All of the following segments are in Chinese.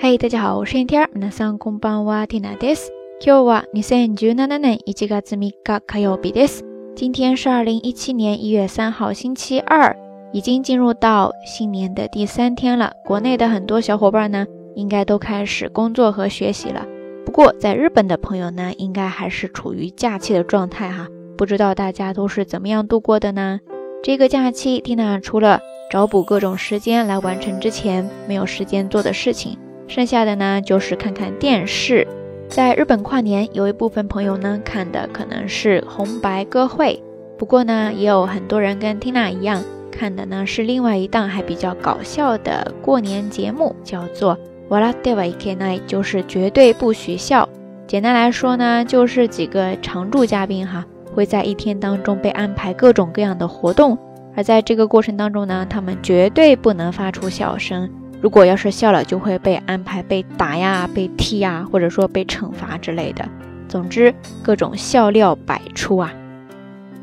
嗨，大家好，我是天天。皆さんこんばんは、ティナです。今日は二千十七年一月三日火曜日です。今天是二零一七年一月三号，星期二，已经进入到新年的第三天了。国内的很多小伙伴呢，应该都开始工作和学习了。不过在日本的朋友呢，应该还是处于假期的状态哈。不知道大家都是怎么样度过的呢？这个假期，蒂娜除了找补各种时间来完成之前没有时间做的事情。 剩下的呢，就是看看电视。在日本跨年，有一部分朋友呢看的可能是红白歌会，不过呢，也有很多人跟 Tina 一样看的呢是另外一档还比较搞笑的过年节目，叫做 Wala Deva Ikenai，就是绝对不许笑。简单来说呢，就是几个常驻嘉宾哈会在一天当中被安排各种各样的活动，而在这个过程当中呢，他们绝对不能发出笑声。如果要是笑了，就会被安排被打呀、被踢呀，或者说被惩罚之类的。总之，各种笑料百出啊！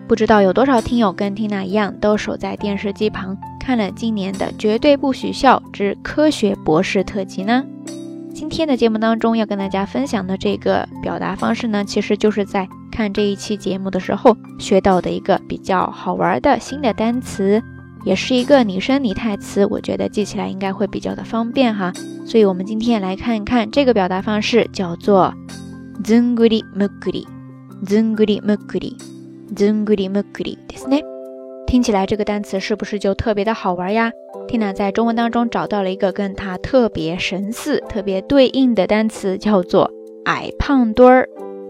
不知道有多少听友跟缇娜一样，都守在电视机旁看了今年的《绝对不许笑之科学博士特辑》呢？今天的节目当中要跟大家分享的这个表达方式呢，其实就是在看这一期节目的时候学到的一个比较好玩的新的单词。也是一个拟声拟态词，我觉得记起来应该会比较的方便哈。所以，我们今天来看一看这个表达方式，叫做 “zunguri mukuri”，“zunguri mukuri”，“zunguri mukuri”，对不对？听起来这个单词是不是就特别的好玩呀？Tina 在中文当中找到了一个跟它特别神似、特别对应的单词，叫做“矮胖墩儿”。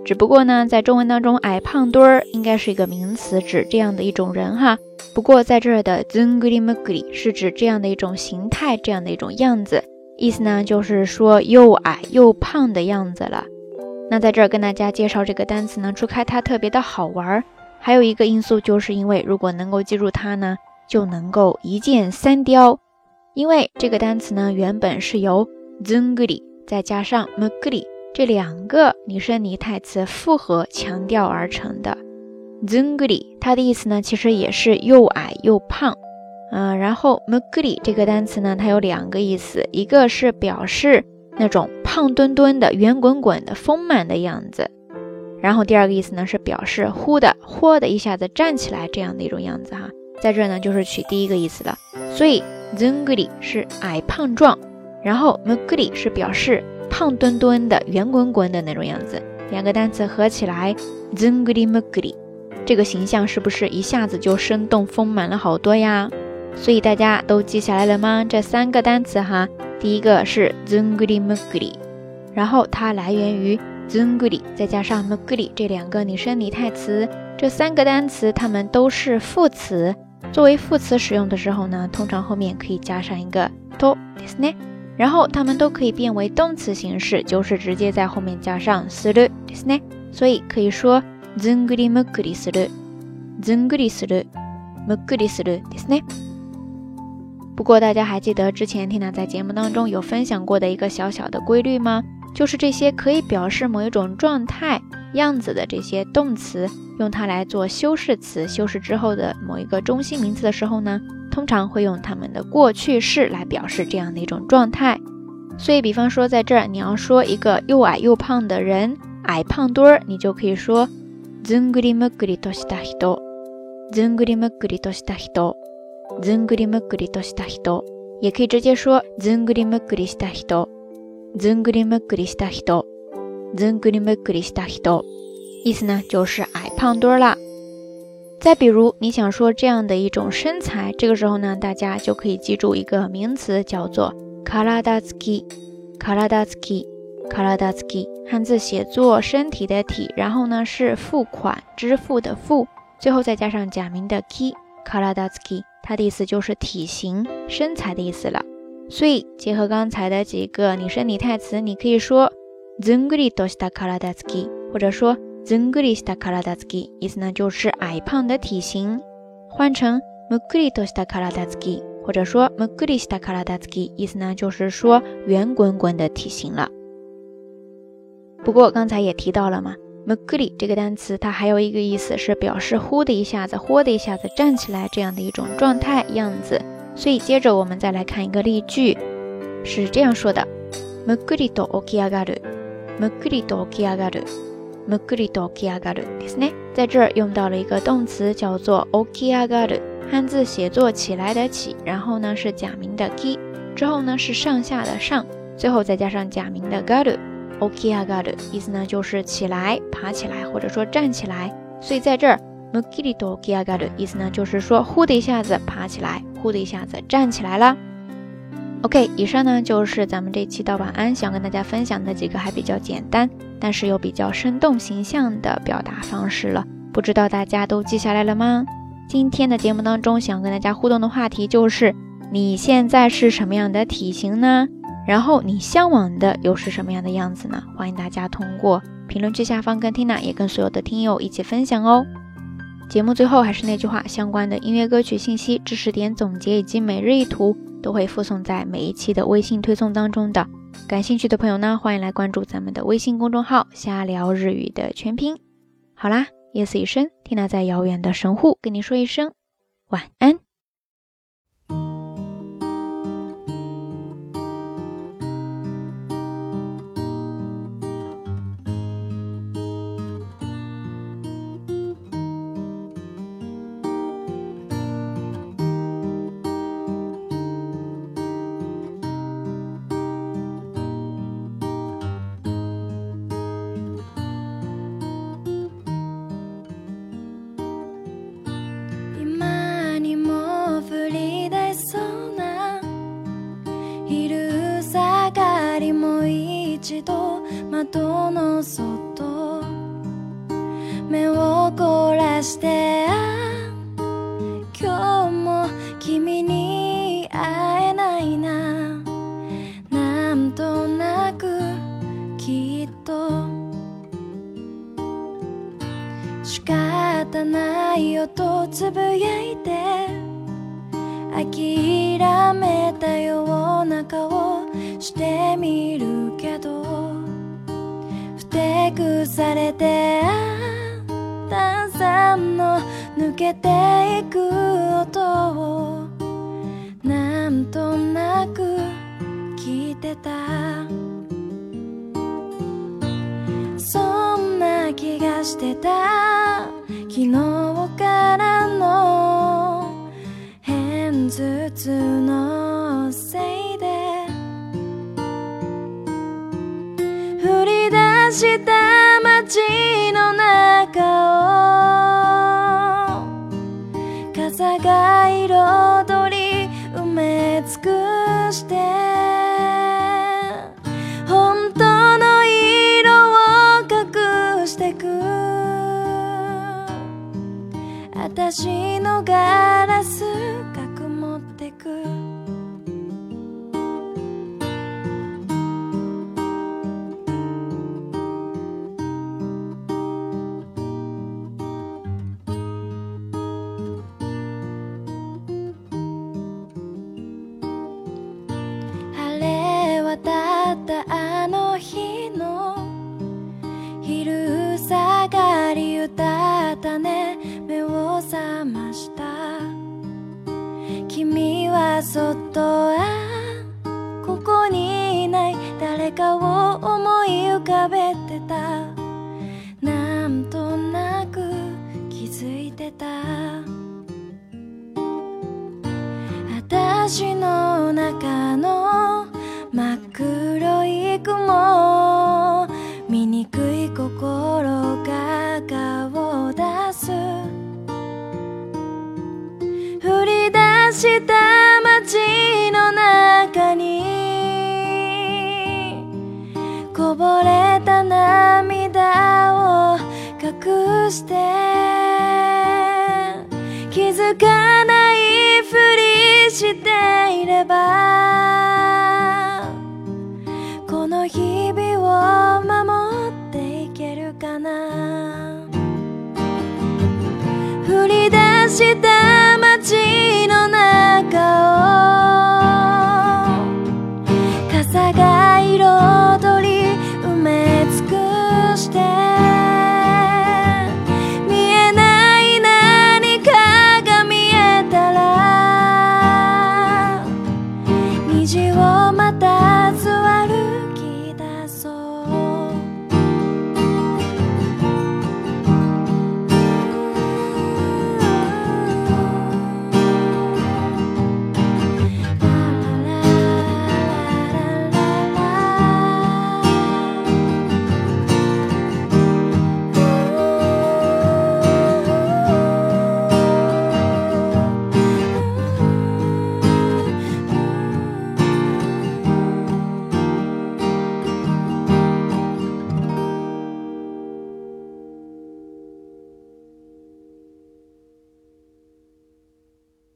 只不过呢，在中文当中，“矮胖墩儿”应该是一个名词，指这样的一种人哈。不过在这儿的 zunguri muguri 是指这样的一种形态，这样的一种样子，意思呢就是说又矮又胖的样子了。那在这儿跟大家介绍这个单词呢，除开它特别的好玩，还有一个因素就是因为如果能够记住它呢，就能够一箭三雕。因为这个单词呢原本是由 zunguri 再加上 muguri 这两个拟声拟态词复合强调而成的。zunguri，它的意思呢，其实也是又矮又胖，嗯，然后 muguri 这个单词呢，它有两个意思，一个是表示那种胖墩墩的、圆滚滚的、丰满的样子，然后第二个意思呢，是表示忽的、豁的一下子站起来这样的一种样子哈，在这呢就是取第一个意思了，所以 zunguri 是矮胖壮，然后 muguri 是表示胖墩墩的、圆滚滚的那种样子，两个单词合起来 zunguri muguri。这个形象是不是一下子就生动丰满了好多呀？所以大家都记下来了吗？这三个单词哈，第一个是 zunguri muguri，然后它来源于 zunguri 再加上 muguri 这两个拟声拟态词，这三个单词它们都是副词。作为副词使用的时候呢，通常后面可以加上一个 to des ne，然后它们都可以变为动词形式，就是直接在后面加上 suru des ne，所以可以说。ずんぐりむっくりする、ずんぐりする、むっくりするですね。不过大家还记得之前 Tina 在节目当中有分享过的一个小小的规律吗？就是这些可以表示某一种状态、样子的这些动词，用它来做修饰词，修饰之后的某一个中心名词的时候呢， 通常会用它们的过去式来表示这样的一种状态。所以，比方说在这儿，你要说一个又矮又胖的人，矮胖墩儿，你就可以说。ずんぐりむっくりとした人、ずんぐりむっくりとした人、ずんぐりむっくりとした人，也可以直接说ずんぐりむっくりした人、ずんぐりむっくりした人、ずんぐりむっくりした人，意思呢就是矮胖墩儿啦。 再比如你想说这样的一种身材，这个时候呢，大家就可以记住一个名词叫做カラダツキ、カラダツキ。卡拉达斯基，汉字写作身体的体，然后呢是付款支付的付，最后再加上假名的 k，卡拉达斯基，它的意思就是体型、身材的意思了。所以结合刚才的几个拟声拟态词，你可以说 zunguri dosta 卡拉达斯基，或者说 zunguri sta 卡拉达斯基，意思呢就是矮胖的体型。换成 mukuri dosta 卡拉达斯基，或者说 mukuri sta 卡拉达斯基，意思呢就是说圆滚滚的体型了。不过刚才也提到了嘛 m u k u r i 这个单词，它还有一个意思是表示忽的一下子、豁的一下子站起来这样的一种状态样子。所以接着我们再来看一个例句，是这样说的 むっくりと起き上がる，むっくりと起き上がる， むっくりと起き上がるですね。在这儿用到了一个动词叫做起き上がる，汉字写作起来的起，然后呢是假名的き，之后呢是上下的上，最后再加上假名的がる。起き上がる意思呢就是起来、爬起来，或者说站起来。所以在这儿。むきりと起き上がる意思呢，就是说呼的一下子爬起来，呼的一下子站起来了。OK，以上呢就是咱们这期到晚安想跟大家分享的几个还比较简单， 但是又比较生动形象的表达方式了。不知道大家都记下来了吗？今天的节目当中想跟大家互动的话题就是：你现在是什么样的体型呢？然后你向往的又是什么样的样子呢？欢迎大家通过评论区下方跟 Tina 也跟所有的听友一起分享哦。节目最后还是那句话，相关的音乐歌曲信息、知识点总结以及每日一图都会附送在每一期的微信推送当中的。感兴趣的朋友呢，欢迎来关注咱们的微信公众号“瞎聊日语”的全拼。好啦，夜色已深，缇娜在遥远的神户跟你说一声晚安。窓の外。目を凝らして今日も君に会えないな。なんとなくきっと。仕方ないよとつぶやいて。諦めたような顔してみるけど。て腐れて炭酸の抜けていく音をなんとなく聞いてた。そんな気がしてた。昨日からの偏頭痛のせいで。振り出した deep. そっとあして気づかないふりして。